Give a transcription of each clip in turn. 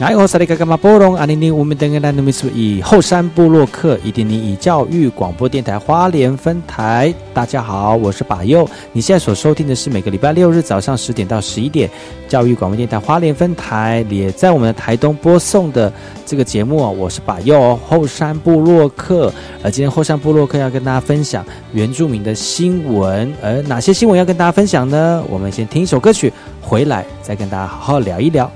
哎，我是那个干嘛波隆阿尼尼，我们等个来努米苏以后山部落客，以及你以教育广播电台花莲分台。大家好，我是把右。你现在所收听的是每个礼拜六日早上十点到十一点，教育广播电台花莲分台也在我们的台东播送的这个节目我是把佑后山部落客。而今天后山部落客要跟大家分享原住民的新闻，而哪些新闻要跟大家分享呢？我们先听一首歌曲，回来再跟大家好好聊一聊。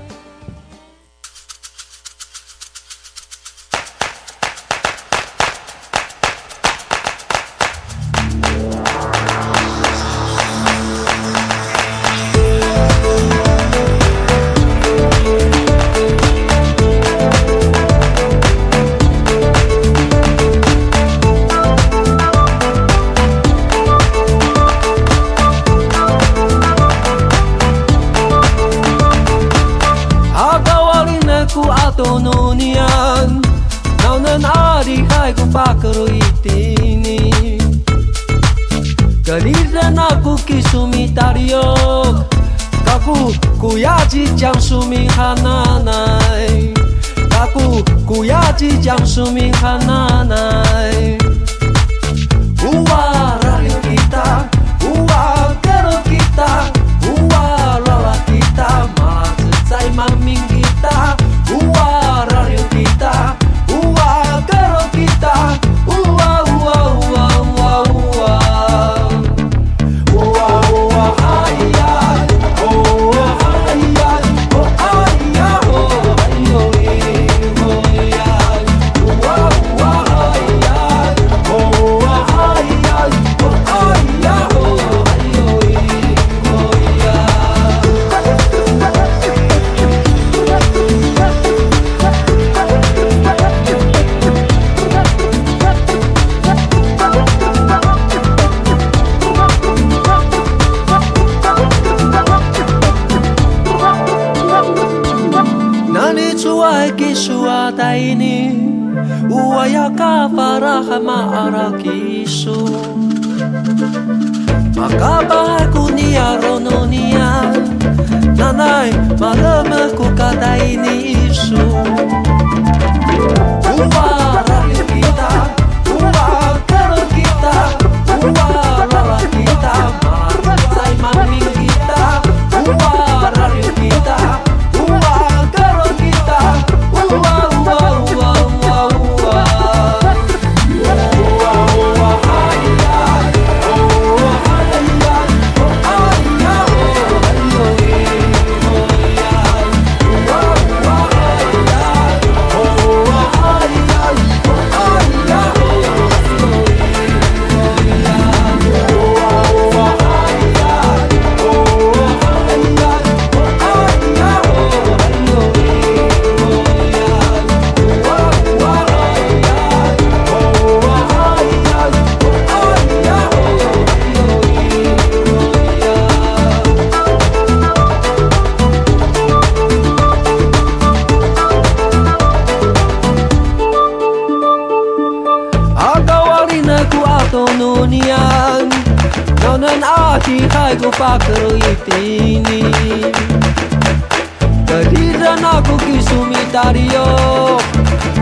Kisumi tario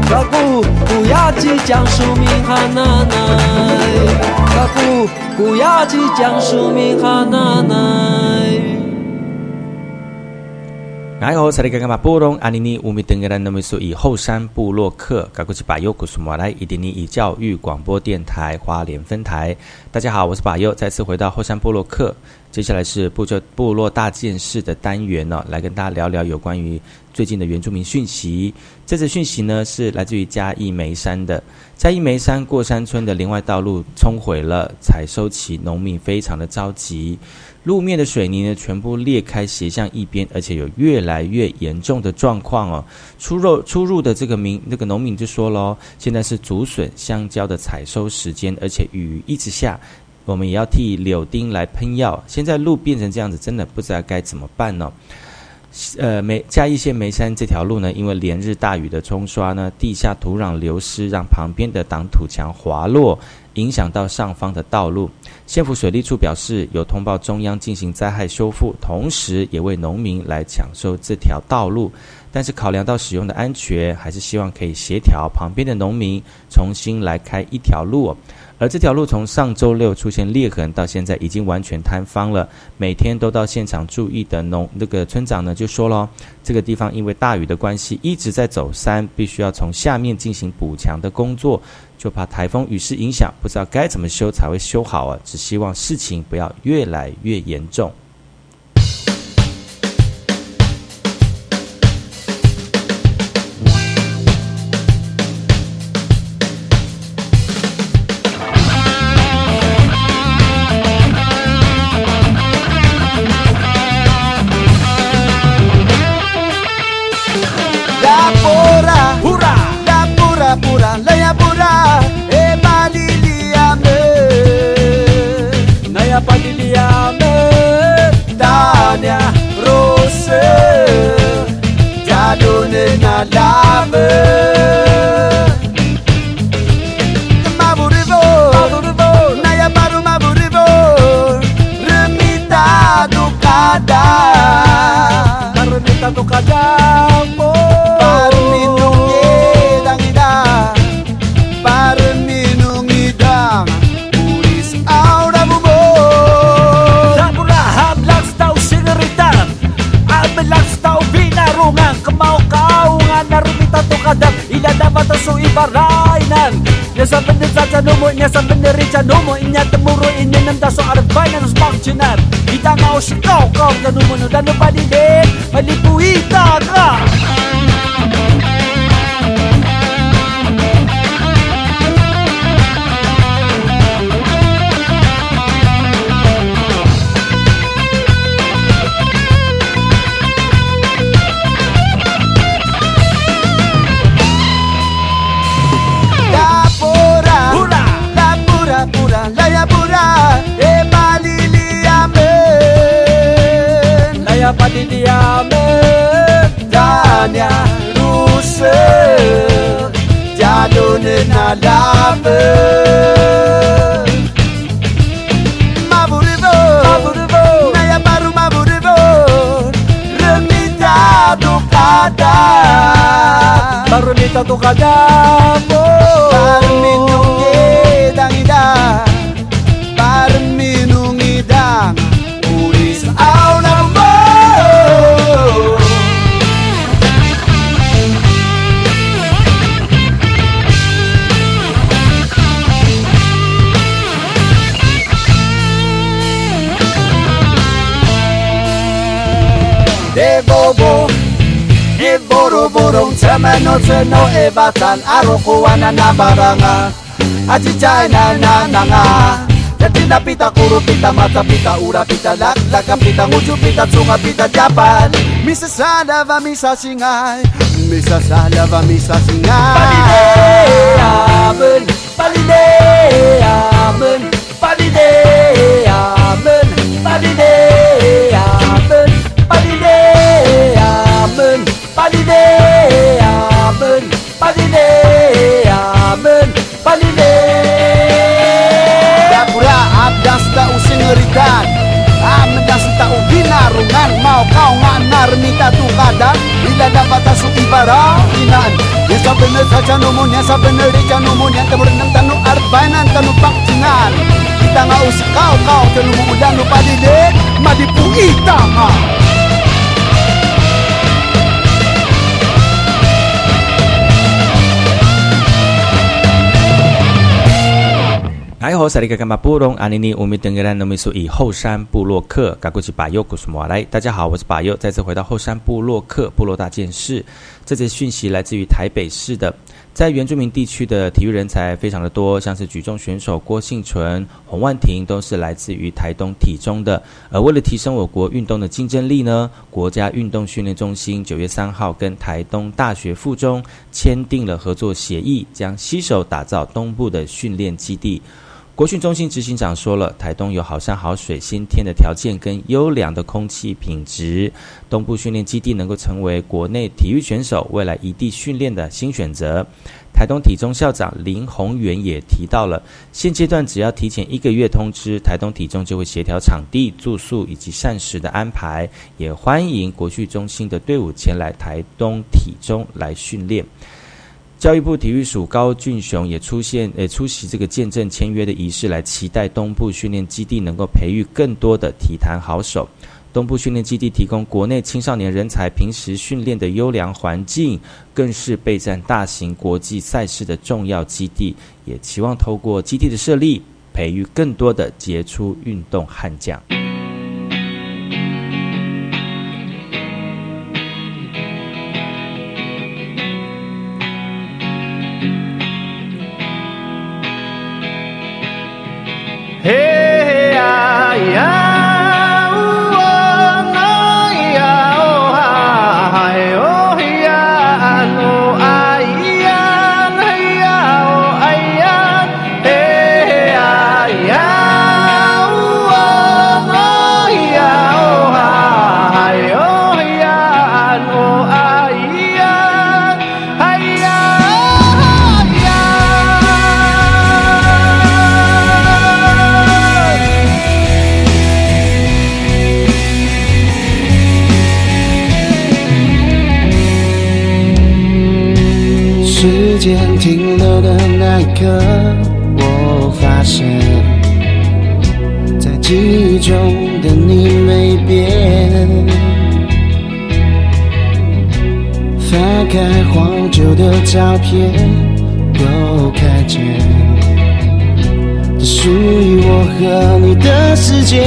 Kaku kuyaji jang sumi hananai Kaku kuyaji jang sumi hananai 然后，萨利格干嘛波隆阿尼尼乌米登格兰那么说以后山部落客，嘎古吉巴尤古苏马来伊迪尼以教育广播电台花莲分台。大家好，我是巴尤，再次回到后山部落客。接下来是部就部落大件事的单元呢，来跟大家聊聊有关于最近的原住民讯息。这次讯息呢是来自于嘉义梅山的嘉义梅山过山村的林外道路冲毁了，采收期农民非常的着急。路面的水泥呢，全部裂开，斜向一边，而且有越来越严重的状况哦。出入出入的这个民那个农民就说喽，现在是竹笋、香蕉的采收时间，而且雨一直下，我们也要替柳丁来喷药。现在路变成这样子，真的不知道该怎么办呢？呃，梅嘉义县梅山这条路呢，因为连日大雨的冲刷呢，地下土壤流失，让旁边的挡土墙滑落，影响到上方的道路。县府水利处表示，有通报中央进行灾害修复，同时也为农民来抢收这条道路。但是考量到使用的安全，还是希望可以协调旁边的农民重新来开一条路。而这条路从上周六出现裂痕，到现在已经完全坍方了。每天都到现场注意的农那个村长呢，就说了，这个地方因为大雨的关系一直在走山，必须要从下面进行补强的工作，就怕台风雨势影响，不知道该怎么修才会修好啊！只希望事情不要越来越严重。Baca nombor ini sampai nerica nombor ini temuru ini nam tak ada banyak nus. Kita mau sih kau kau dan nombor nu dan nu padi deh, padi puita. and I love her. Maburivo, Maburivo, Nayabaru Maburivo, Remita Ducada, Barumita Ducada. Borong no e batan Arokuana na baranga. Na na nanga Yatina pita kuru pita mata pita ura pita lak laka pita nguju pita tsunga pita japan Misa salava misa singai Misa salava misa singai Palide amen Palide amen. Palide amen. Palide dalam batas suki para inan Isa bener saja numunnya, sa bener reja numunnya Temur enam tanu arbanan, tanu pak Kita ngau sekau kau, telumu udang lupa Madipu itaha 哎吼，萨利格干巴布隆阿尼尼乌米登格兰诺米苏以后山布洛克，嘎古吉巴尤古苏摩来。大家好，我是巴尤，再次回到后山部落客部落大件事。这则讯息来自于台北市的，在原住民地区的体育人才非常的多，像是举重选手郭幸存、洪万婷都是来自于台东体中的。而为了提升我国运动的竞争力呢，国家运动训练中心九月三号跟台东大学附中签订了合作协议，将携手打造东部的训练基地。国训中心执行长说了，台东有好山好水、先天的条件跟优良的空气品质，东部训练基地能够成为国内体育选手未来异地训练的新选择。台东体中校长林宏源也提到了，现阶段只要提前一个月通知，台东体中就会协调场地、住宿以及膳食的安排，也欢迎国训中心的队伍前来台东体中来训练。教育部体育署高俊雄也出现，呃，出席这个见证签约的仪式，来期待东部训练基地能够培育更多的体坛好手。东部训练基地提供国内青少年人才平时训练的优良环境，更是备战大型国际赛事的重要基地。也期望透过基地的设立，培育更多的杰出运动悍将。Hey, hey, ah, yeah. 时间停留的那一刻，我发现，在记忆中的你没变。翻开黄旧的照片，又看见，这属于我和你的世界。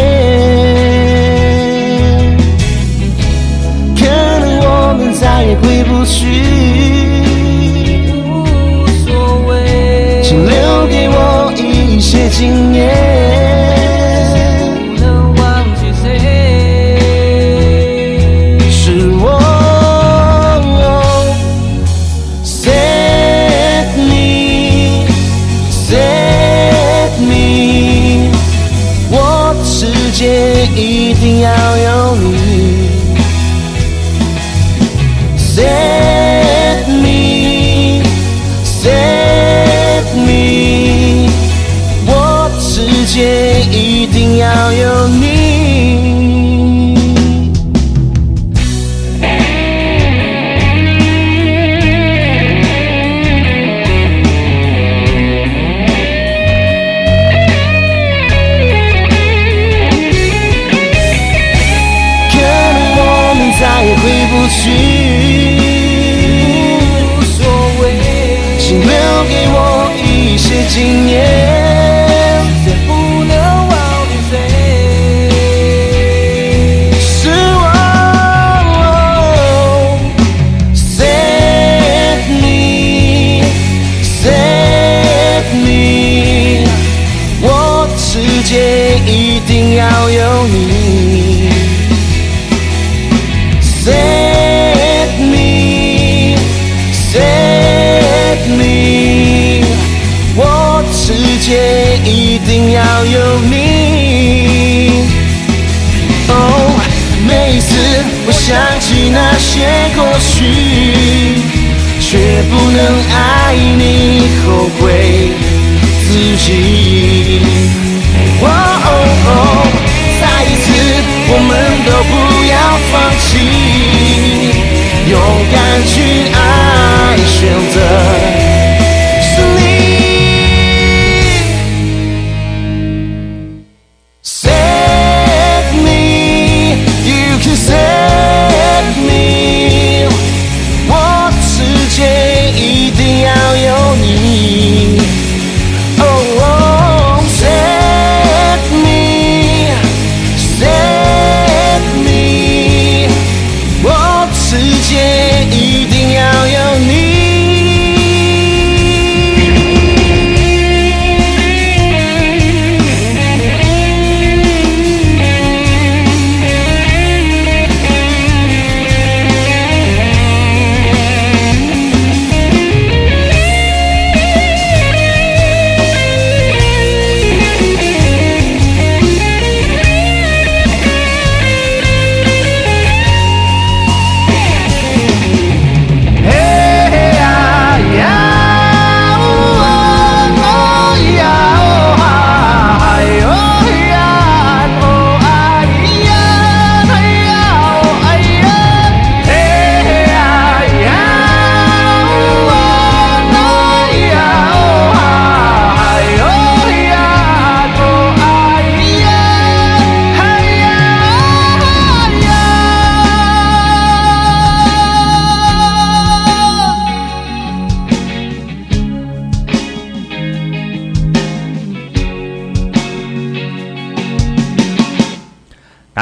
可能我们再也回不去。留给我一些经验。不能忘记谁。是我 set me set me，我的世界一定要一定要有你。set me set me，我的世界一定要有你。哦，每一次我想起那些过去，却不能爱你，后悔自己。哦哦哦，再一次，我们都不要放弃，勇敢去爱，选择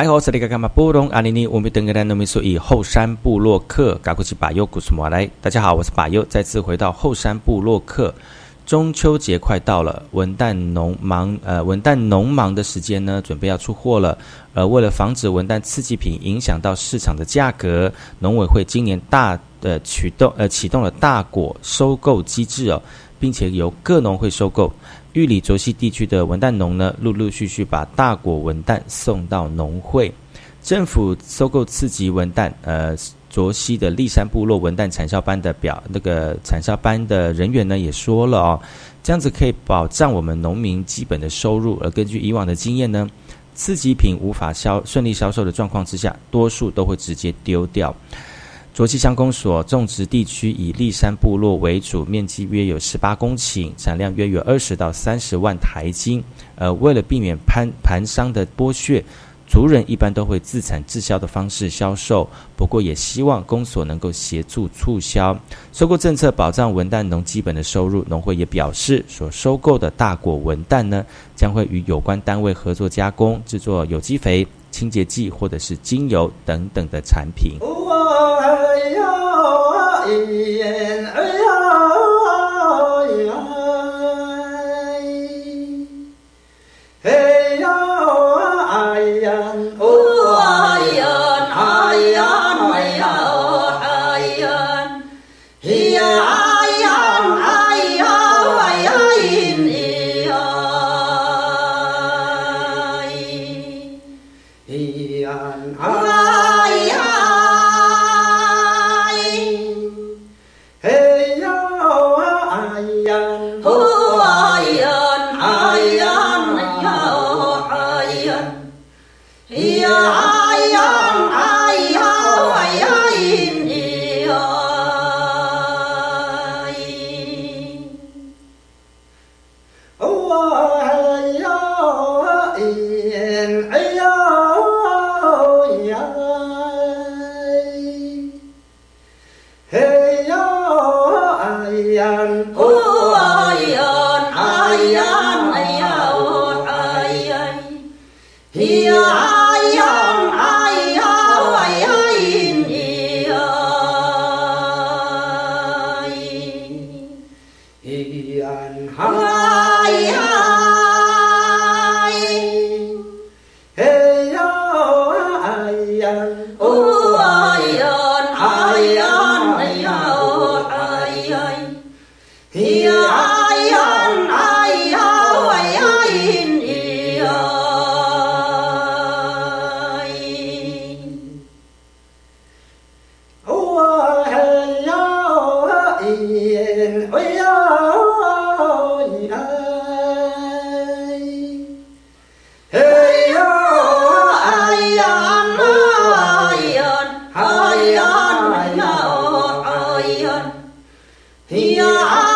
来好，这里干嘛布隆阿尼尼，我们登个兰农民说以后山部落客，嘎古奇巴尤古苏马来。大家好，我是巴尤，再次回到后山部落客。中秋节快到了，文旦农忙呃文旦农忙的时间呢，准备要出货了。呃，为了防止文旦刺激品影响到市场的价格，农委会今年大呃启动呃启动了大果收购机制哦，并且由各农会收购。玉里卓溪地区的文旦农呢，陆陆续续把大果文旦送到农会。政府收购次级文旦，呃，卓溪的立山部落文旦产销班的表那个产销班的人员呢也说了哦，这样子可以保障我们农民基本的收入。而根据以往的经验呢，次级品无法销顺利销售的状况之下，多数都会直接丢掉。卓溪乡公所种植地区以立山部落为主，面积约有十八公顷，产量约有二十到三十万台斤。呃，为了避免盘盘商的剥削，族人一般都会自产自销的方式销售。不过，也希望公所能够协助促销。收购政策保障文旦农基本的收入，农会也表示，所收购的大果文旦呢，将会与有关单位合作加工，制作有机肥、清洁剂或者是精油等等的产品。هي عالم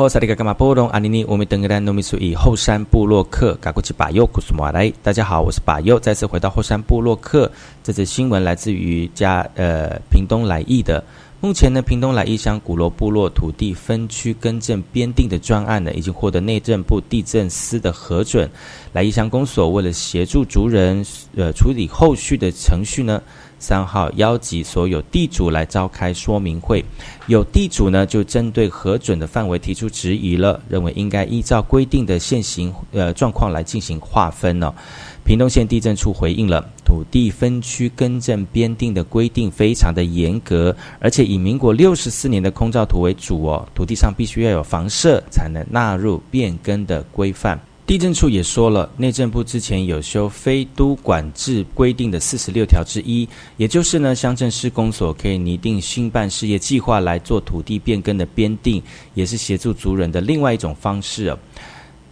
好萨利嘎嘎马波隆阿尼尼，我们登格兰农民属以后山部落克嘎古吉巴尤古苏马来。大家好，我是巴尤，再次回到后山部落克。这则新闻来自于加呃屏东来义的。目前呢，屏东来义乡古罗部落土地分区更正编定的专案呢，已经获得内政部地震司的核准。来义乡公所为了协助族人呃处理后续的程序呢。三号邀集所有地主来召开说明会，有地主呢就针对核准的范围提出质疑了，认为应该依照规定的现行呃状况来进行划分呢。屏东县地震处回应了，土地分区更正编定的规定非常的严格，而且以民国六十四年的空照图为主哦，土地上必须要有房舍才能纳入变更的规范。地震处也说了，内政部之前有修非都管制规定的四十六条之一，也就是呢，乡镇市公所可以拟定新办事业计划来做土地变更的编定，也是协助族人的另外一种方式。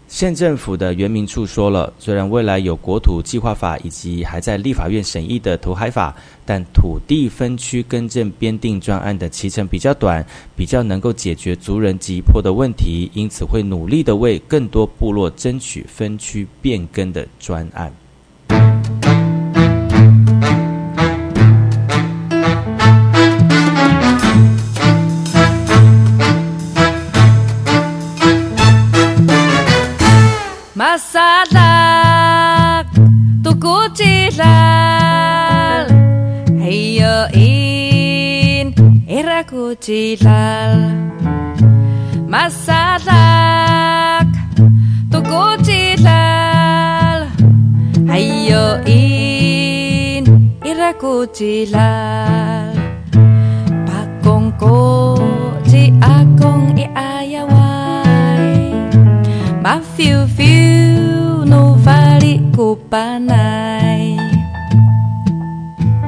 县政府的原名处说了，虽然未来有国土计划法以及还在立法院审议的投海法，但土地分区更正编定专案的期程比较短，比较能够解决族人急迫的问题，因此会努力的为更多部落争取分区变更的专案。Togojilal Masalak Togojilal Hayo in Irakojilal Pakongko Ji akong iayaway Mafiu-fiu No vali ko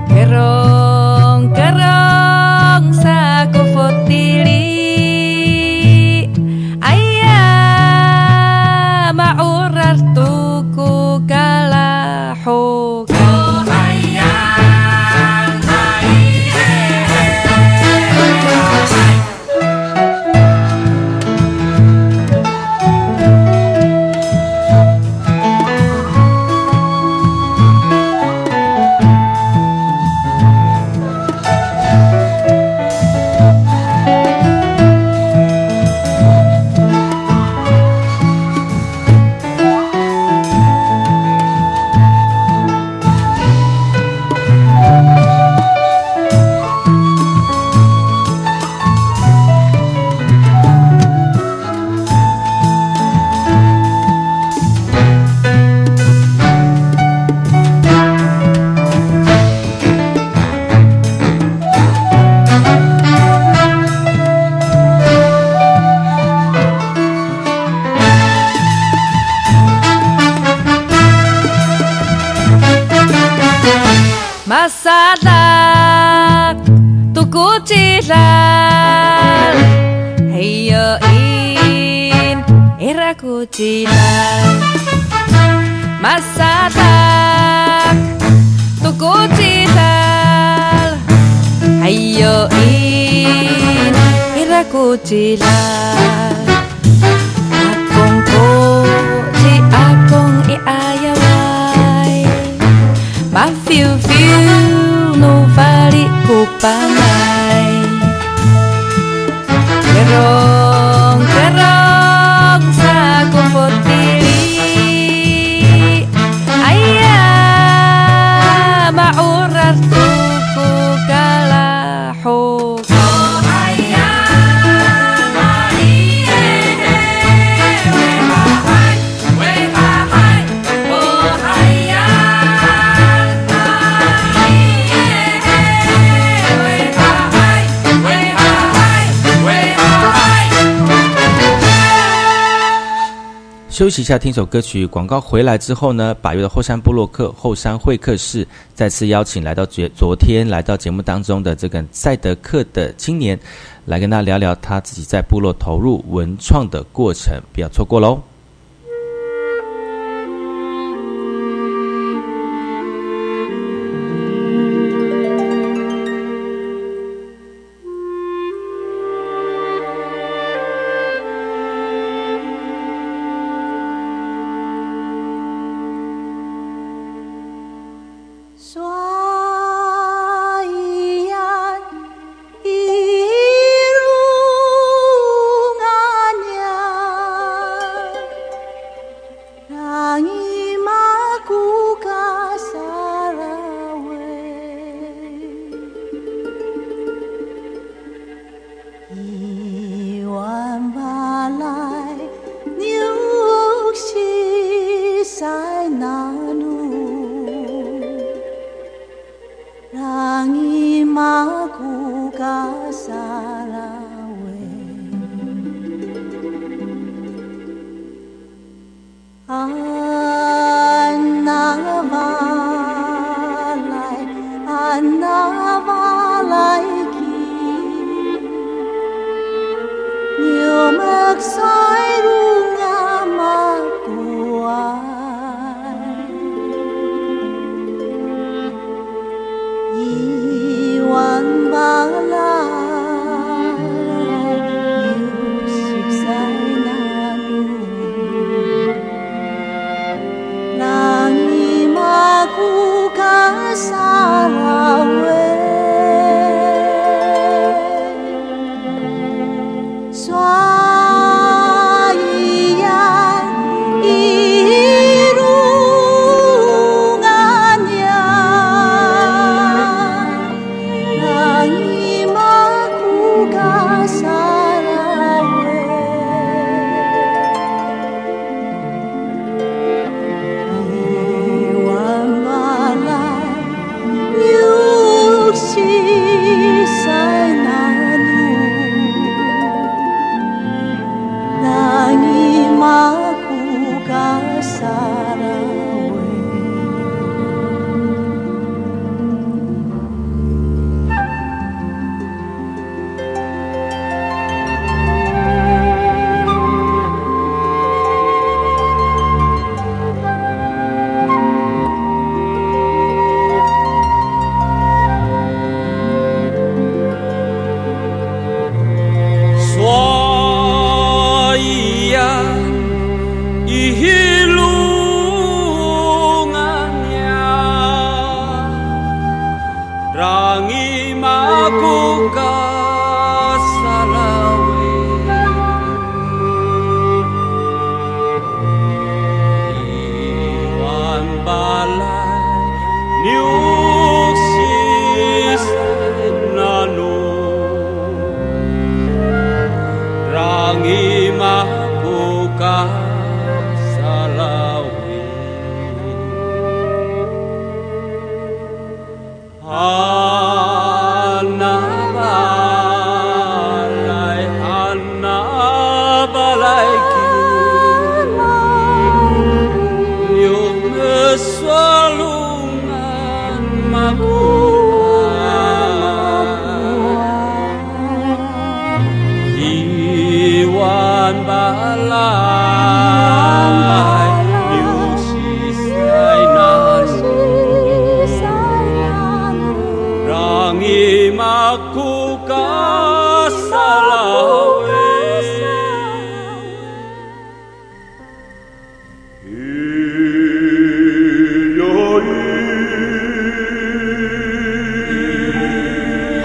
Pero passada tu kutilal Heyo in era kutilal Masada tu kutilal Heyo in era kutilal fio, fio, não vale o pai. Errou. 休息一下，听首歌曲。广告回来之后呢，把月的后山部落客后山会客室再次邀请来到昨昨天来到节目当中的这个赛德克的青年，来跟他聊聊他自己在部落投入文创的过程，不要错过喽。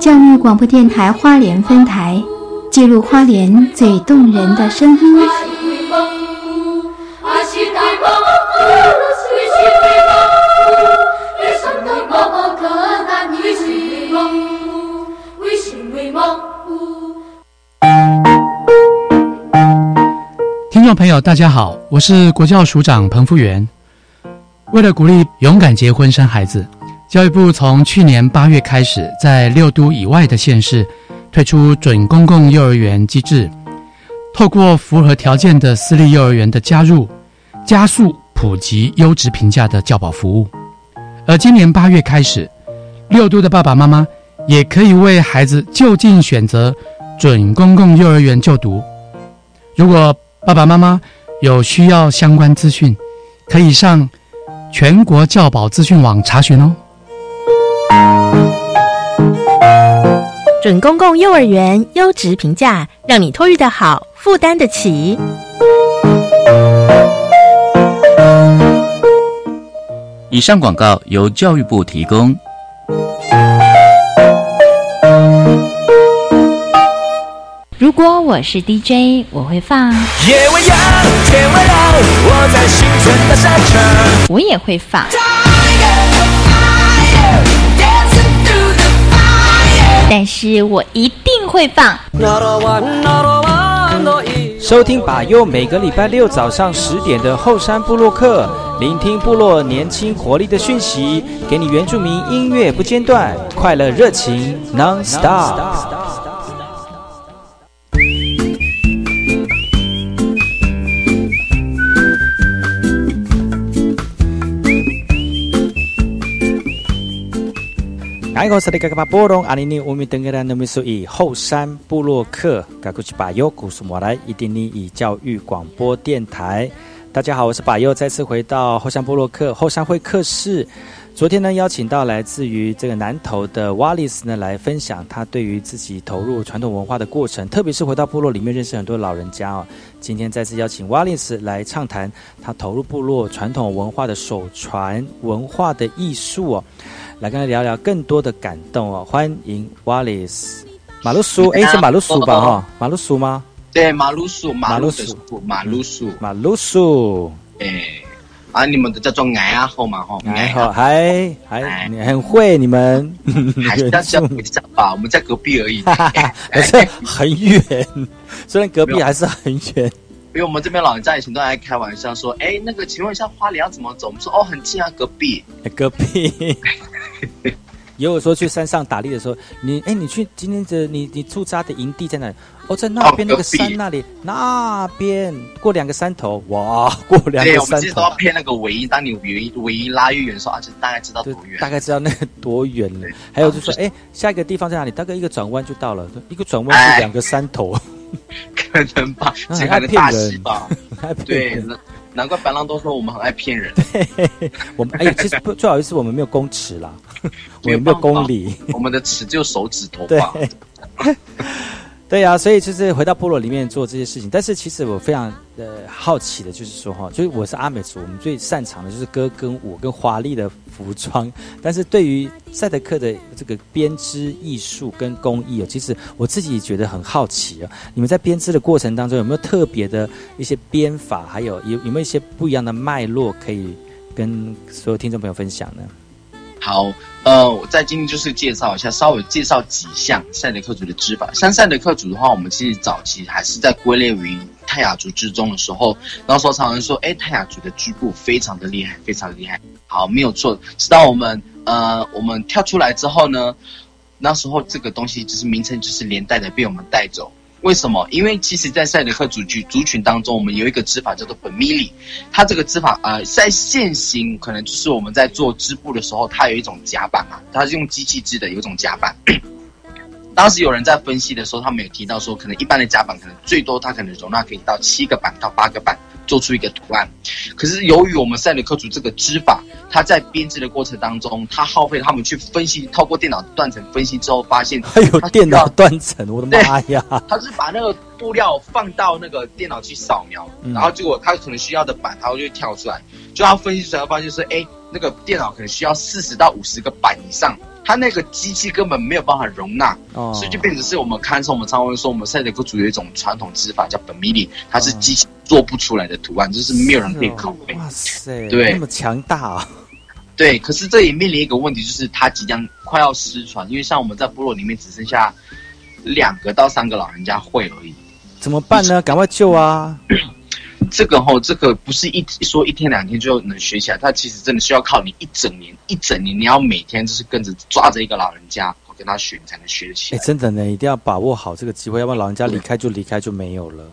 教育广播电台花莲分台，记录花莲最动人的声音。听众朋友，大家好，我是国教署长彭福元。为了鼓励勇敢结婚生孩子，教育部从去年八月开始，在六都以外的县市推出准公共幼儿园机制，透过符合条件的私立幼儿园的加入，加速普及优质平价的教保服务。而今年八月开始，六都的爸爸妈妈也可以为孩子就近选择准公共幼儿园就读。如果爸爸妈妈有需要相关资讯，可以上全国教保资讯网查询哦。准公共幼儿园优质评价，让你托育的好，负担得起。以上广告由教育部提供。如果我是 DJ，我会放。夜未央，天未亮，我在新春大赛场。我也会放。但是我一定会放。收听把右每个礼拜六早上十点的后山部落客，聆听部落年轻活力的讯息，给你原住民音乐不间断，快乐热情 non stop。哎，我是那个巴波隆阿尼尼乌米登格兰的米苏以后山布洛克，该过去把右古苏莫来伊丁尼以教育广播电台。大家好，我是把右，再次回到后山布洛克后山会客室。昨天呢，邀请到来自于这个南投的瓦利斯呢，来分享他对于自己投入传统文化的过程，特别是回到部落里面认识很多老人家哦。今天再次邀请瓦利斯来畅谈他投入部落传统文化的手传文化的艺术哦。来跟他聊聊更多的感动哦！欢迎 Wallace 马路叔，哎，是马路叔吧？哈，马路叔吗？对，马路叔，马路叔，马路叔，马路叔。哎，啊，你们都叫做矮啊好嘛哈，矮好，还还你很会，你们还是要叫你讲吧，我们在隔壁而已，可是很远，虽然隔壁还是很远。因为我们这边老人家以前都爱开玩笑说：“哎，那个，请问一下花莲要怎么走？”我们说：“哦，很近啊，隔壁，隔壁。”也有说去山上打猎的时候，你哎，你去今天的你你驻扎的营地在哪里？哦，在那边那个山那里，那边过两个山头，哇，过两个山头。对，我们其实都要配那个尾音，当你尾音尾音拉越远的时候，啊，就大概知道多远，大概知道那个 多远了。还有就说，哎，下一个地方在哪里？大概一个转弯就到了，一个转弯是两个山头。可能吧，只看的大戏吧。对，难怪白狼都说我们很爱骗人。我们哎，其实不最好意思，我们没有公尺啦，我们没有公里，我们的尺就手指头吧。对呀，所以就是回到部落里面做这些事情。但是其实我非常呃好奇的，就是说哈，就是我是阿美族，我们最擅长的就是歌跟舞跟华丽的服装。但是对于赛德克的这个编织艺术跟工艺哦，其实我自己觉得很好奇啊。你们在编织的过程当中有没有特别的一些编法？还有有有没有一些不一样的脉络可以跟所有听众朋友分享呢？好，呃，我在今天就是介绍一下，稍微介绍几项赛德克族的织法。像赛德克族的话，我们其实早期还是在归类于泰雅族之中的时候，那时候常常说，哎，泰雅族的织布非常的厉害，非常的厉害。好，没有错。直到我们呃，我们跳出来之后呢，那时候这个东西就是名称就是连带的被我们带走。为什么？因为其实，在赛德克族群族群当中，我们有一个织法叫做本米里。它这个织法，呃，在现行可能就是我们在做织布的时候，它有一种夹板嘛，它是用机器织的，有一种夹板。当时有人在分析的时候，他们有提到说，可能一般的夹板可能最多它可能容纳可以到七个板到八个板。做出一个图案，可是由于我们赛里克族这个织法，它在编织的过程当中，它耗费他们去分析，透过电脑断层分析之后，发现还有电脑断层，我的妈呀！它是把那个布料放到那个电脑去扫描，然后结果它可能需要的板，它就跳出来，就他分析出来发现说，哎，那个电脑可能需要四十到五十个板以上。它那个机器根本没有办法容纳，所以就变成是我们看上我们常会说，我们赛德克族有一种传统织法叫本米里，它是机器做不出来的图案，就是没有人可以拷贝。哇塞，对，那么强大啊！对，可是这也面临一个问题，就是它即将快要失传，因为像我们在部落里面只剩下两个到三个老人家会而已，怎么办呢？赶快救啊！这个吼，这个不是一说一天两天就能学起来，它其实真的需要靠你一整年，一整年你要每天就是跟着抓着一个老人家跟他学，你才能学得起来。哎，真的呢，一定要把握好这个机会，要不然老人家离开就离开就没有了。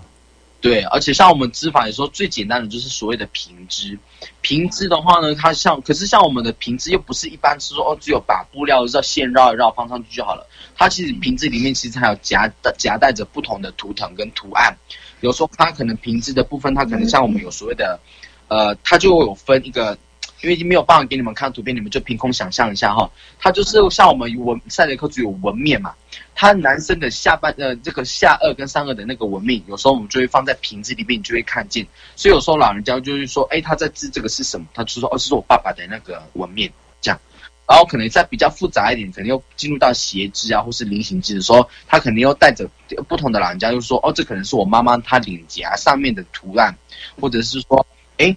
对，而且像我们织法，有时候最简单的就是所谓的平织。平织的话呢，它像，可是像我们的平织又不是一般是说哦，只有把布料绕线绕一绕放上去就好了。它其实平织里面其实还有夹夹带着不同的图腾跟图案。有时候它可能瓶子的部分，它可能像我们有所谓的，呃，它就有分一个。因为已经没有办法给你们看图片，你们就凭空想象一下哈。它就是像我们纹赛雷克族有纹面嘛，它男生的下半呃这个下颚跟上颚的那个纹面，有时候我们就会放在瓶子里面，你就会看见。所以有时候老人家就是说，哎，他在织这个是什么？他就说，哦，是我爸爸的那个纹面这样。然后可能在比较复杂一点，可能又进入到斜织啊，或是菱形织的时候，他肯定又带着不同的老人家，就说，哦，这可能是我妈妈她领夹上面的图案，或者是说，哎。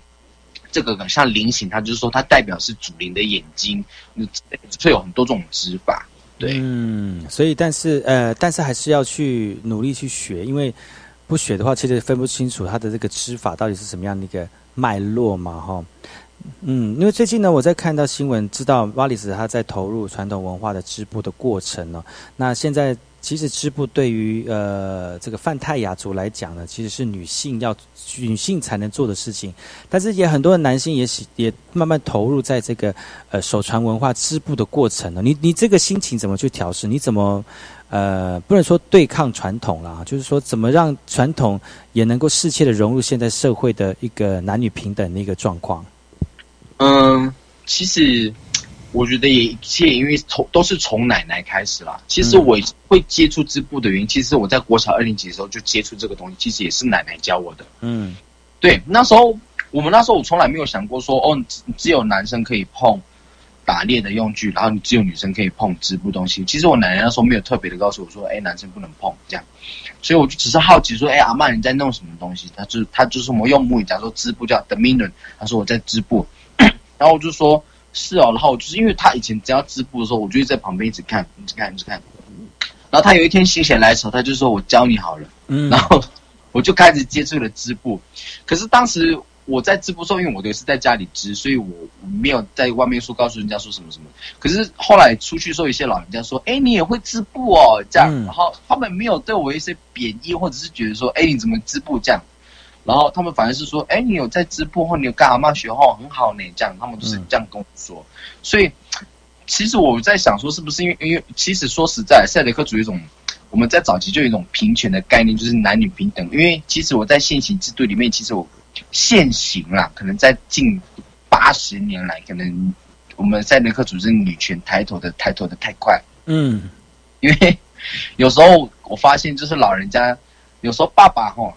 这个像菱形，它就是说它代表是主灵的眼睛，会有很多种织法，对。嗯，所以但是呃，但是还是要去努力去学，因为不学的话，其实分不清楚它的这个织法到底是什么样的一个脉络嘛，哈。嗯，因为最近呢，我在看到新闻，知道瓦里斯他在投入传统文化的织布的过程呢。那现在。其实织布对于呃这个泛泰雅族来讲呢，其实是女性要女性才能做的事情，但是也很多的男性也也慢慢投入在这个呃手传文化织布的过程了。你你这个心情怎么去调试？你怎么呃不能说对抗传统啦，就是说怎么让传统也能够适切的融入现在社会的一个男女平等的一个状况？嗯，其实。我觉得也一切因为从都是从奶奶开始啦。其实我会接触织布的原因，其实我在国小二年级的时候就接触这个东西，其实也是奶奶教我的。嗯，对，那时候我们那时候我从来没有想过说，哦，只有男生可以碰打猎的用具，然后你只有女生可以碰织布东西。其实我奶奶那时候没有特别的告诉我说，哎，男生不能碰这样。所以我就只是好奇说，哎，阿妈你在弄什么东西？他就他就是我们用母语讲说织布叫 dominion，他说我在织布，然后我就说。是哦，然后就是因为他以前只要织布的时候，我就在旁边一直看，一直看，一直看。然后他有一天心血来潮，他就说我教你好了。嗯，然后我就开始接触了织布。可是当时我在织布时候，因为我也是在家里织，所以我没有在外面说告诉人家说什么什么。可是后来出去时候，一些老人家说：“哎，你也会织布哦。”这样，然后他们没有对我一些贬义，或者是觉得说：“哎，你怎么织布这样？”然后他们反而是说：“哎，你有在织布或你有干阿妈学哦，很好呢。”这样，他们都是这样跟我说。所以，其实我在想说，是不是因为因为其实说实在，赛德克族一种我们在早期就有一种平权的概念，就是男女平等。因为其实我在现行制度里面，其实我现行啦，可能在近八十年来，可能我们赛德克族是女权抬头的抬头的太快。嗯，因为有时候我发现，就是老人家有时候爸爸哈。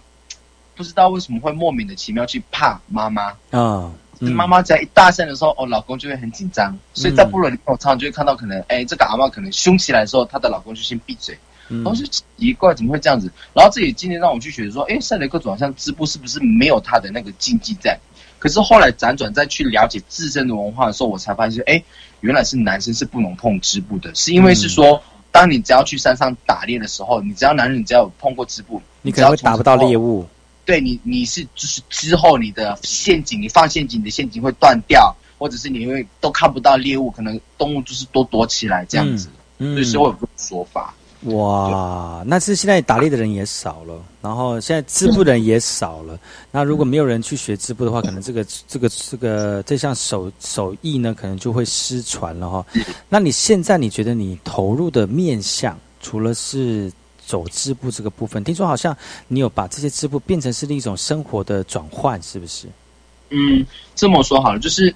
不知道为什么会莫名的奇妙去怕妈妈啊？妈妈在一大声的时候，哦，老公就会很紧张。所以在部落里面，我常常就会看到，可能哎，这个阿妈可能凶起来的时候，她的老公就先闭嘴。然后就奇怪，怎么会这样子？然后这也今天让我去觉得说，哎，赛雷克族好像织布是不是没有他的那个禁忌在？可是后来辗转再去了解自身的文化的时候，我才发现，哎，原来是男生是不能碰织布的，是因为是说，当你只要去山上打猎的时候，你只要男人只要有碰过织布，你可能会打不到猎物。对你，你是就是之后你的陷阱，你放陷阱，你的陷阱会断掉，或者是你因为都看不到猎物，可能动物就是都躲起来这样子，嗯所以会有这种说法。哇，那是现在打猎的人也少了，然后现在织布的人也少了。那如果没有人去学织布的话，可能这个这个这个这项手手艺呢，可能就会失传了哈。那你现在你觉得你投入的面向，除了是？走织布这个部分，听说好像你有把这些织布变成是另一种生活的转换，是不是？嗯，这么说好了，就是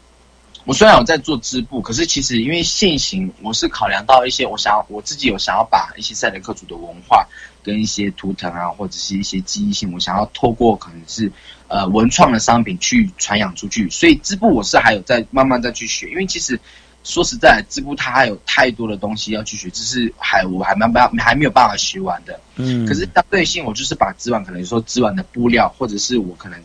我虽然有在做织布，可是其实因为现行，我是考量到一些，我想要我自己有想要把一些赛德克族的文化跟一些图腾啊，或者是一些记忆性，我想要透过可能是呃文创的商品去传扬出去，所以织布我是还有在慢慢再去学，因为其实。说实在，织布它还有太多的东西要去学，这是还我还蛮办还没有办法学完的。嗯，可是相对性，我就是把织完，可能说织完的布料，或者是我可能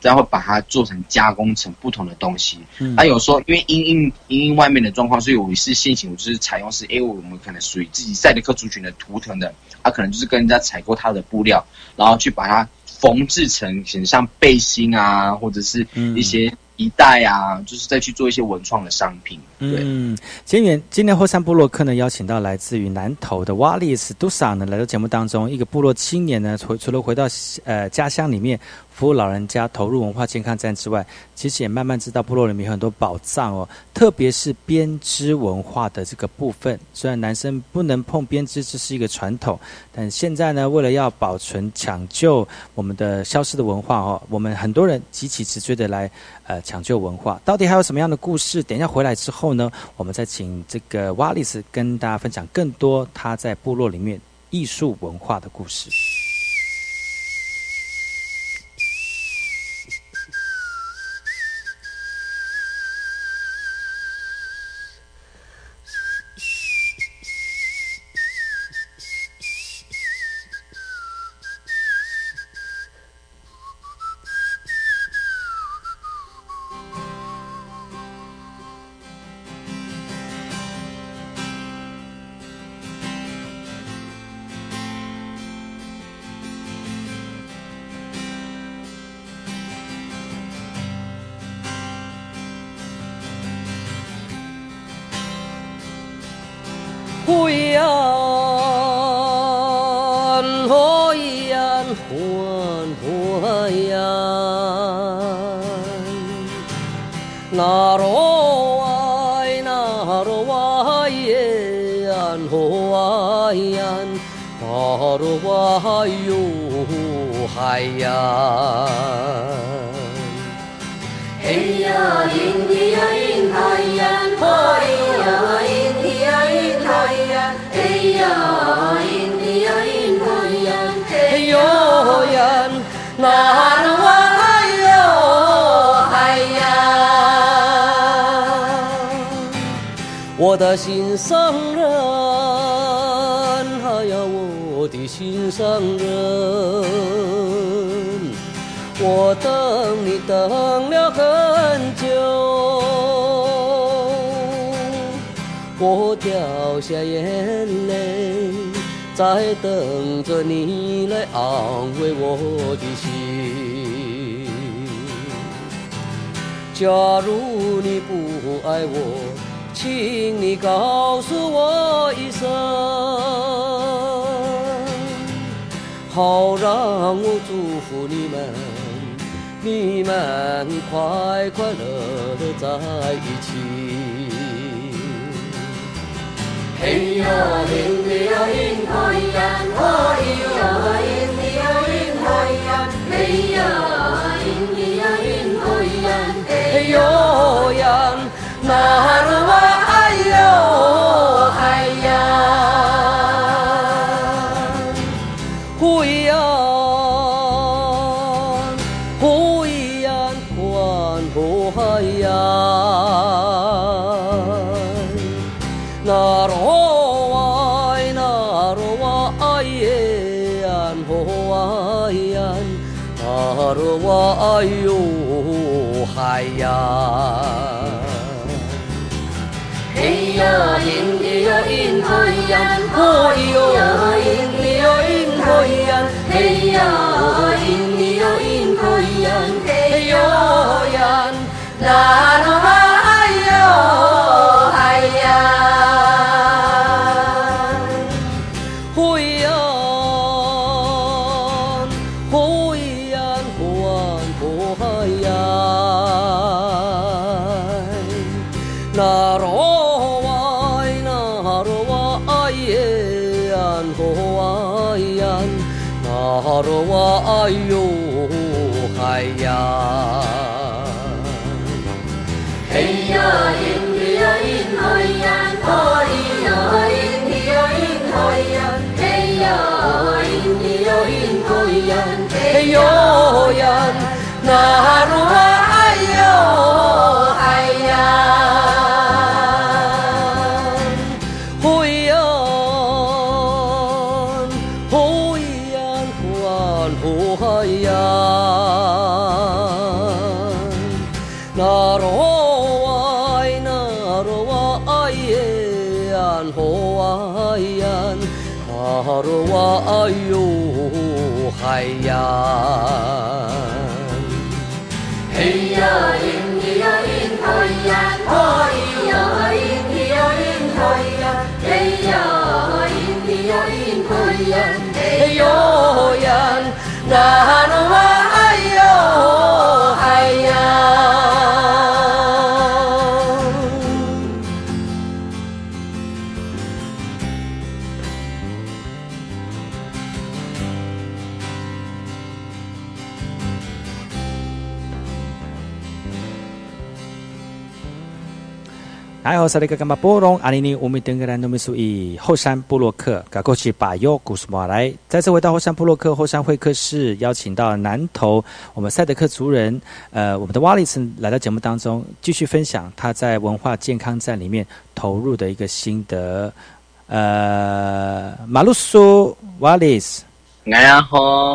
再会把它做成加工成不同的东西。嗯，那有时候因为因因因因外面的状况，所以我是现行，我就是采用是，因为我们可能属于自己赛德克族群的图腾的，他可能就是跟人家采购他的布料，然后去把它缝制成像背心啊，或者是一些。一代啊，就是再去做一些文创的商品。对，嗯，今年今年后山部落客呢，邀请到来自于南投的瓦利斯杜萨呢，来到节目当中。一个部落青年呢，除除了回到呃家乡里面服务老人家，投入文化健康站之外，其实也慢慢知道部落里面有很多宝藏哦，特别是编织文化的这个部分。虽然男生不能碰编织，这是一个传统，但现在呢，为了要保存、抢救我们的消失的文化哦，我们很多人急起直追的来呃抢救文化。到底还有什么样的故事？等一下回来之后呢，我们再请这个瓦利斯跟大家分享更多他在部落里面艺术文化的故事。雁，灰雁，那罗爱哟海雁。嘿呀，咿咿呀咿海呀，嘿呀，咿咿呀咿海呀，嘿呀，咿咿呀咿海呀，嘿哟雁，那罗爱哟海雁。我的心上人，哎呀，我的心上人，我等你等了很久，我掉下眼泪，在等着你来安慰我的心。假如你不爱我，请你告诉我一声，好让我祝福你们，你们快快乐乐在一起。嘿呀，咿咿呀咿海呀，嘿呀，咿咿呀咿海呀，嘿呀，咿咿呀咿海呀，嘿哟雁，那罗爱哟哟海呀。嘿呀，咿咿呀咿海呀，嘿哟咿咿呀咿呀，嘿呀，咿咿呀咿呀，嘿哟雁，那那 나는 왜 然后萨利格干巴波隆阿尼尼乌米登格兰努米苏伊后山布洛克，嘎过去把右古斯马来，再次回到后山布洛克后山会客室，邀请到南投我们赛德克族人，呃，我们的瓦里斯来到节目当中，继续分享他在文化健康站里面投入的一个心得。呃，马鲁苏瓦里斯，哎呀好，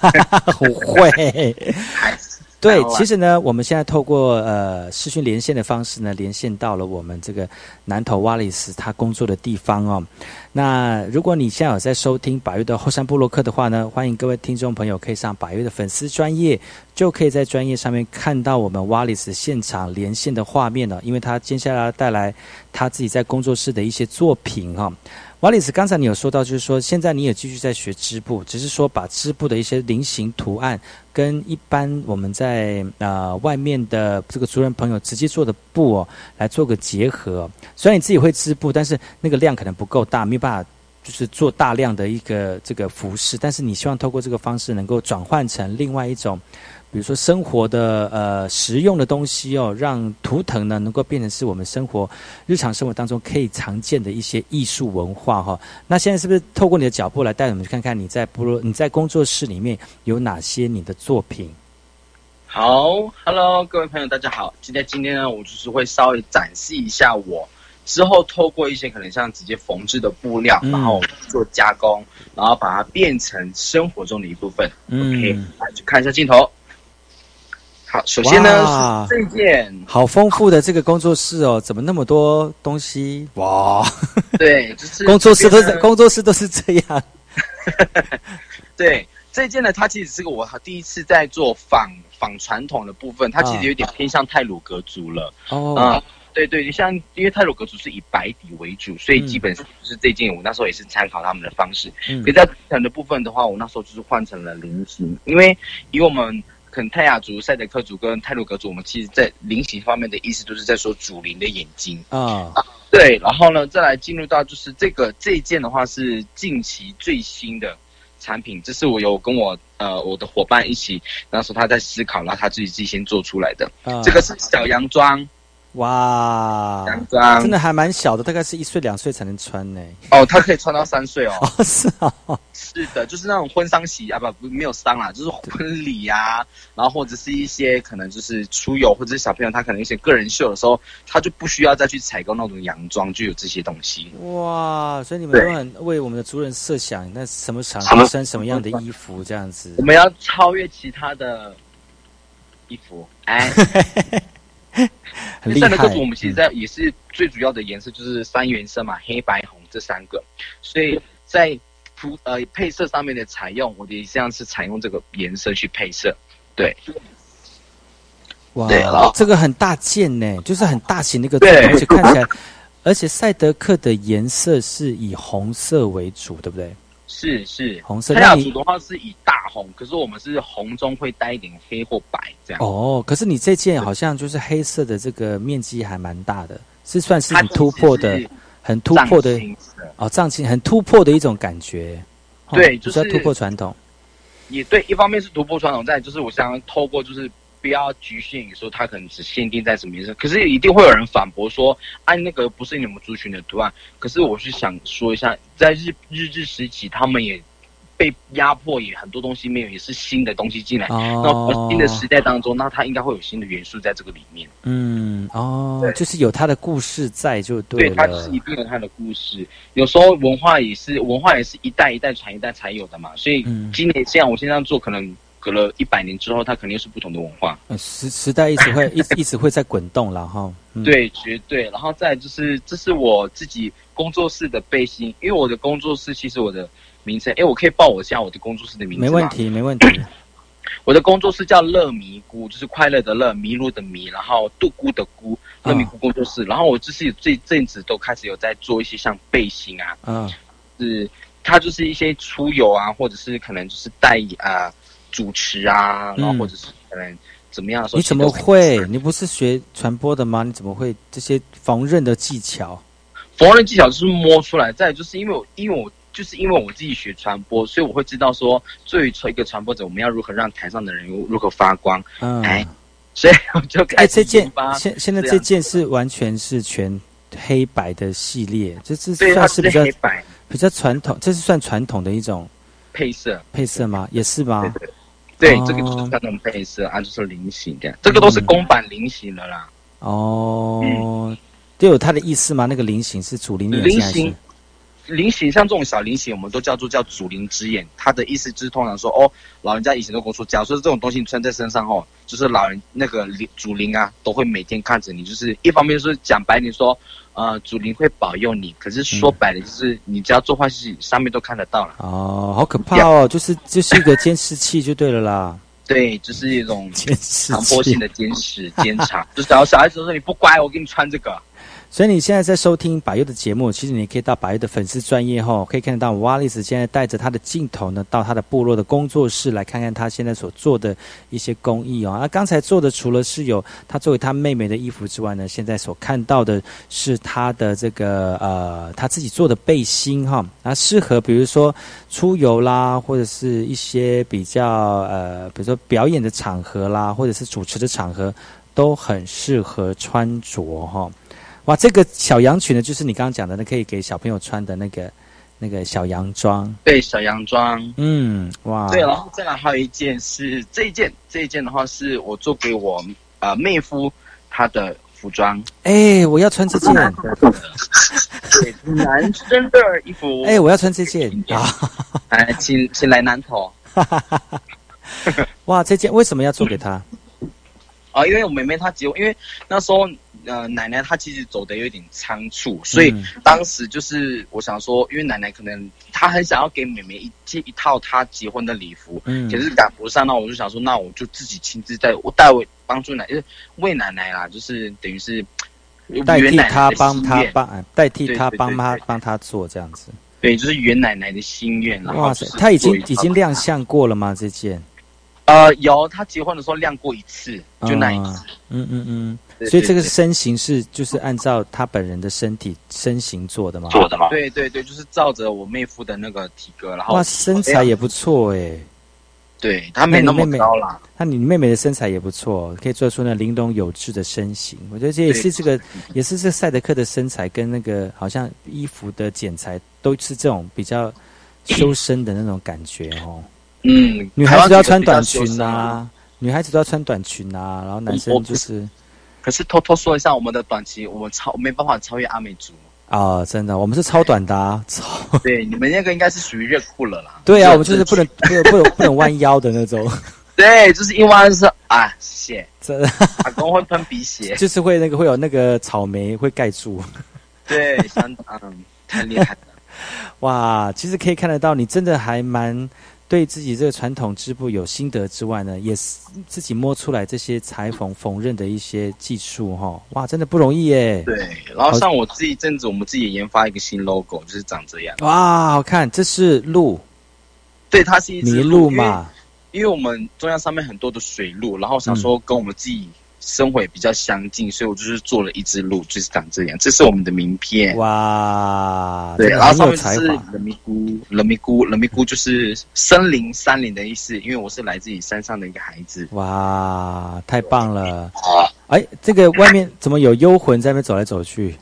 很会。对，其实呢，我们现在透过呃视讯连线的方式呢，连线到了我们这个南投瓦里斯他工作的地方哦。那如果你现在有在收听百越的后山部落客的话呢，欢迎各位听众朋友可以上百越的粉丝专业，就可以在专业上面看到我们瓦里斯现场连线的画面了。因为他接下来要带来他自己在工作室的一些作品哈、瓦里斯，刚才你有说到，就是说现在你也继续在学织布，只是说把织布的一些菱形图案跟一般我们在呃外面的这个族人朋友直接做的布哦，来做个结合。虽然你自己会织布，但是那个量可能不够大，没有办法就是做大量的一个这个服饰，但是你希望透过这个方式能够转换成另外一种。比如说生活的呃实用的东西哦，让图腾呢能够变成是我们生活日常生活当中可以常见的一些艺术文化哈、那现在是不是透过你的脚步来带我们去看看你在部落你在工作室里面有哪些你的作品？好，Hello，各位朋友，大家好。今天今天呢，我就是会稍微展示一下我之后透过一些可能像直接缝制的布料，嗯然后做加工，然后把它变成生活中的一部分。嗯 OK，来去看一下镜头。好，首先呢这件，好丰富的这个工作室哦，怎么那么多东西？哇！对，就是工作室都是工作室都是这样。对这件呢，它其实是个我第一次在做仿仿传统的部分，它其实有点偏向泰鲁格族了。哦嗯，对对，像因为泰鲁格族是以白底为主，所以基本上就是这件我那时候也是参考他们的方式。嗯可是在图腾的部分的话，我那时候就是换成了菱形，因为以我们可能泰雅族、赛德克族跟泰鲁格族，我们其实在菱形方面的意思都是在说主灵的眼睛。啊对，然后呢，再来进入到就是这个这一件的话是近期最新的产品，这是我有跟我呃我的伙伴一起，那时候他在思考，然后他自己自己先做出来的。啊这个是小洋装，哇真的还蛮小的，大概是一岁两岁才能穿呢。哦，他可以穿到三岁哦。哦，是啊，是的，就是那种婚丧喜啊，不不没有丧啦，就是婚礼呀、然后或者是一些可能就是出游或者是小朋友他可能一些个人秀的时候，他就不需要再去采购那种洋装，就有这些东西。哇！所以你们都很为我们的族人设想，那什么场合穿什么样的衣服这样子我。们要超越其他的衣服，哎，很厉害三的克族我们其实在也是最主要的颜色就是三原色嘛，黑白红这三个，所以在涂呃配色上面的采用，我的一样是采用这个颜色去配色，对。哇这个很大件呢，就是很大型的一个对。而且看起来，而且赛德克的颜色是以红色为主，对不对？是是，红色泰雅族的话是以大红，可是我们是红中会带一点黑或白这样。哦，可是你这件好像就是黑色的，这个面积还蛮大的，是算是很突破的，很突破的哦，藏青很突破的一种感觉。哦对就是突破传统。也对，一方面是突破传统，再就是我想要透过就是不要局限于说它可能只限定在什么颜色，可是一定会有人反驳说，啊那个不是你们族群的图案。可是我是想说一下，在日日治时期，他们也被压迫，也很多东西没有，也是新的东西进来。哦那新的时代当中，那它应该会有新的元素在这个里面。嗯，哦，就是有它的故事在就对，了。它就是一定有它的故事。有时候文化也是文化也是一代一代传一代才有的嘛。所以嗯今年这样，我现在做，可能隔了一百年之后，它肯定是不同的文化。呃时时代一直会一直一直会在滚动了哈。嗯，对，绝对。然后再就是，这是我自己工作室的背心，因为我的工作室其实我的名称，哎，我可以报我一下我的工作室的名字吗没问。题，没问题。我的工作室叫乐迷菇，就是快乐的乐，迷路的迷，然后杜姑的姑，乐迷菇工作室。然后我就是这阵子都开始有在做一些像背心啊，嗯，是它就是一些出游啊，或者是可能就是带啊、主持啊，然后或者是可能怎么样的时候，嗯你怎么会？你不是学传播的吗？你怎么会这些缝纫的技巧？缝纫技巧就是摸出来，再就是因为我因为我就是因为我自己学传播，所以我会知道说，作为一个传播者，我们要如何让台上的人如何发光。嗯，哎，所以我就哎，这件现现在这件是完全是全黑白的系列，这是算是比较比较传统，这是算传统的一种配色。配色吗？也是吗？对，哦这个就是传统配色啊，就是菱形的，这个都是公版菱形的啦。哦，都有它的意思吗？那个菱形是主菱眼菱睛还是形？菱形像这种小菱形，我们都叫做叫祖灵之眼。它的意思就是通常说，哦，老人家以前都跟我说，假如说这种东西你穿在身上哦，就是老人那个灵祖灵啊，都会每天看着你。就是一方面是讲白你说，呃，祖灵会保佑你，可是说白了就是你只要做坏事，上面都看得到了。哦，好可怕哦！就是就是一个监视器就对了啦。对，就是一种强迫性的监视监察，就是假如小孩子说你不乖，我给你穿这个。所以你现在在收听百佑的节目，其实你可以到百佑的粉丝专业后，可以看得到瓦利斯现在带着他的镜头呢，到他的部落的工作室来看看他现在所做的一些工艺哦。那刚才做的除了是有他作为他妹妹的衣服之外呢，现在所看到的是他的这个呃他自己做的背心哈，那适合比如说出游啦，或者是一些比较呃比如说表演的场合啦，或者是主持的场合，都很适合穿着哈。哇，这个小洋裙呢，就是你刚刚讲的，那可以给小朋友穿的那个那个小洋装。对，小洋装。嗯，哇。对，然后再来还有一件是这一件，这一件的话是我做给我呃妹夫他的服装。哎，我要穿这件。对，男生的衣服。哎，我要穿这件。啊，来，请请来南头。哇，这件为什么要做给他？啊，因为我妹妹她结婚，因为那时候呃奶奶她其实走的有点仓促，所以嗯当时就是我想说，因为奶奶可能她很想要给妹妹一件一套她结婚的礼服，嗯可是赶不上，那我就想说，那我就自己亲自带我带我帮助奶，就是为奶奶啦，就是等于是代替圆奶奶他帮的心愿他帮，呃代替他对对对帮她帮她做这样子。对，就是袁奶奶的心愿。了哇塞她，已经已经亮相过了吗？这件？呃有，她结婚的时候亮过一次，就那一次。啊嗯嗯嗯。对所以这个身形是就是按照他本人的身体身形做的吗？做的吗？对对对，就是照着我妹夫的那个体格，然后哇，身材也不错哎。对他没那么你妹妹高啦。那你妹妹的身材也不错，可以做出那玲珑有致的身形。我觉得这也是这个，也是这赛德克的身材跟那个好像衣服的剪裁都是这种比较修身的那种感觉哦。嗯，女孩子都要穿短裙啊，女孩子都要穿短裙啊，然后男生就是可是偷偷说一下，我们的短期我们超没办法超越阿美族。啊、真的，我们是超短的啊，超对，你们那个应该是属于热裤了啦。对啊，我们就是不能不能不能不能弯腰的那种，对，就是一弯是啊，谢谢。真的阿公会喷鼻血。就是会那个会有那个草莓会盖住。对，相当 太厉害了。哇，其实可以看得到，你真的还蛮对自己这个传统织布有心得之外呢，也是自己摸出来这些裁缝缝纫的一些技术哈。哇，真的不容易耶。对，然后像我自己一阵子，我们自己也研发一个新 logo，就是长这样。哇，好看，这是鹿，对，它是一只麋鹿嘛。因为我们中央上面很多的水鹿，然后想说跟我们自己生活也比较相近，所以我就是做了一只鹿，就是长这样。这是我们的名片。哇，对，然后上面是。冷咪咕，冷咪咕，冷咪咕就是森林、山林的意思，因为我是来自于山上的一个孩子。哇，太棒了！哎，这个外面怎么有幽魂在那边走来走去？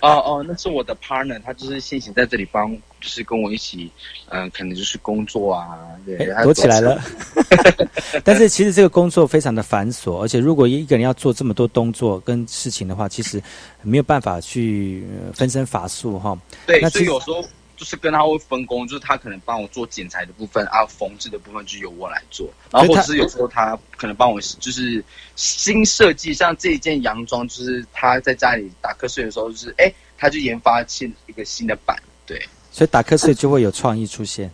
哦哦，那是我的 partner，他就是现行在这里帮，就是跟我一起，嗯、可能就是工作啊，躲起来了。但是其实这个工作非常的繁琐，而且如果一个人要做这么多动作跟事情的话，其实没有办法去呃分身乏术哈。对，那所以有时候就是跟他会分工，就是他可能帮我做剪裁的部分，啊，缝制的部分就由我来做，然后或者是有时候他可能帮我就是新设计，像这一件洋装，就是他在家里打瞌睡的时候，就是哎，他就研发新一个新的版，对。所以打瞌睡就会有创意出现。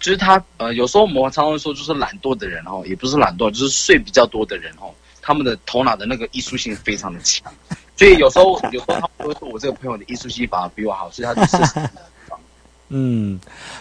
就是他呃，有时候我们常常会说，就是懒惰的人哦，也不是懒惰，就是睡比较多的人哦，他们的头脑的那个艺术性非常的强，所以有时候有时候他们会说我这个朋友的艺术性反而比我好，所以他就是嗯，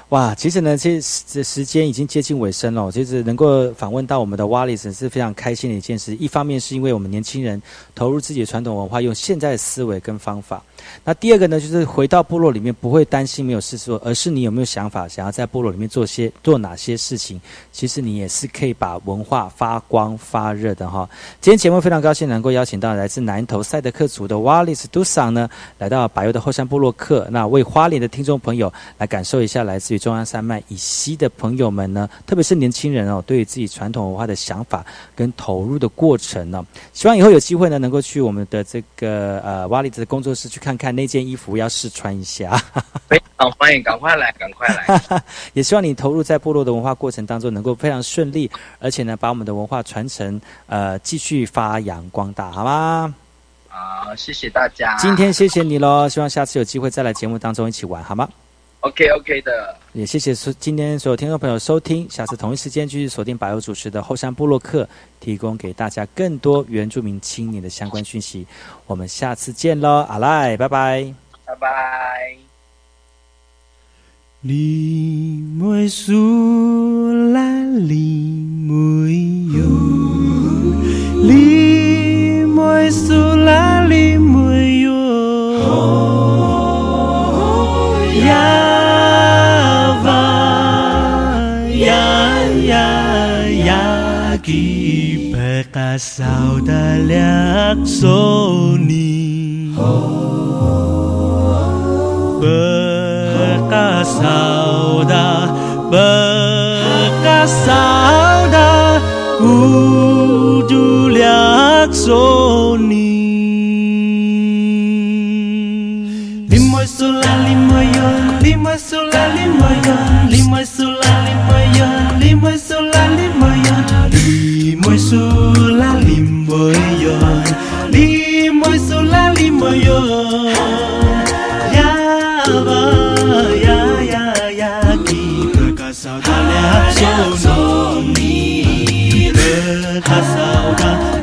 哇，其实呢，其实这时间已经接近尾声了。其实能够访问到我们的 Wallace 是非常开心的一件事。一方面是因为我们年轻人投入自己的传统文化，用现在的思维跟方法；那第二个呢，就是回到部落里面不会担心没有事做，而是你有没有想法，想要在部落里面做些做哪些事情？其实你也是可以把文化发光发热的哈。今天节目非常高兴能够邀请到来自南投赛德克族的瓦里斯杜桑呢，来到百优的后山部落客，那为花莲的听众朋友来感受一下来自于中央山脉以西的朋友们呢，特别是年轻人哦，对于自己传统文化的想法跟投入的过程呢。希望以后有机会呢，能够去我们的这个呃瓦里斯的工作室去看看看那件衣服，要试穿一下。非常欢迎，赶快来，赶快来。也希望你投入在部落的文化过程当中能够非常顺利，而且呢，把我们的文化传承呃继续发扬光大，好吗？好，谢谢大家。今天谢谢你喽，希望下次有机会再来节目当中一起玩，好吗？OK OK 的，也谢谢所今天所有听众朋友收听，下次同一时间继续锁定百优主持的后山部落客，提供给大家更多原住民青年的相关讯息。我们下次见喽，阿赖，拜拜。拜拜。你没苏啦，你没 Kasaudaljak Sony Berkasauda Berkasauda Kujuliak Sony môi su la lim bơi yo li môi su la lim bơi yo ya ba, ya ya ya, ki prakasa da le ha so no mi le ka sa da